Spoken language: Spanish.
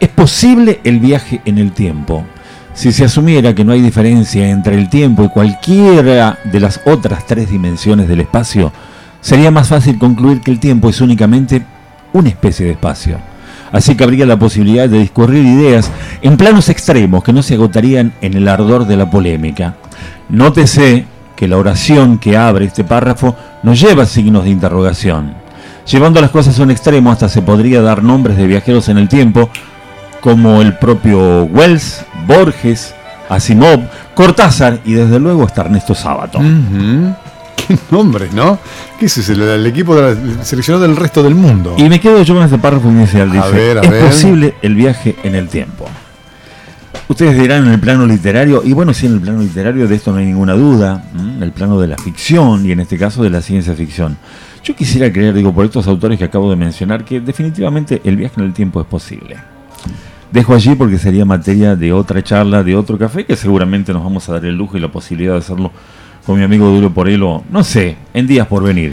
¿Es posible el viaje en el tiempo? Si se asumiera que no hay diferencia entre el tiempo y cualquiera de las otras tres dimensiones del espacio, sería más fácil concluir que el tiempo es únicamente una especie de espacio. Así que habría la posibilidad de discurrir ideas en planos extremos que no se agotarían en el ardor de la polémica. Nótese que la oración que abre este párrafo nos lleva signos de interrogación. Llevando las cosas a un extremo hasta se podría dar nombres de viajeros en el tiempo, como el propio Wells, Borges, Asimov, Cortázar y desde luego hasta Ernesto Sábato. Qué nombres, ¿no? ¿Qué es ese? El, el equipo de la, seleccionado del resto del mundo. Y me quedo yo con este párrafo inicial. Dice, A ver, a es ver. posible el viaje en el tiempo. Ustedes dirán en el plano literario, y bueno, sí, en el plano literario de esto no hay ninguna duda, ¿m? el plano de la ficción y en este caso de la ciencia ficción. Yo quisiera creer, digo, por estos autores que acabo de mencionar, que definitivamente el viaje en el tiempo es posible. Dejo allí porque sería materia de otra charla, de otro café, que seguramente nos vamos a dar el lujo y la posibilidad de hacerlo con mi amigo Duro Porelo, no sé, en días por venir.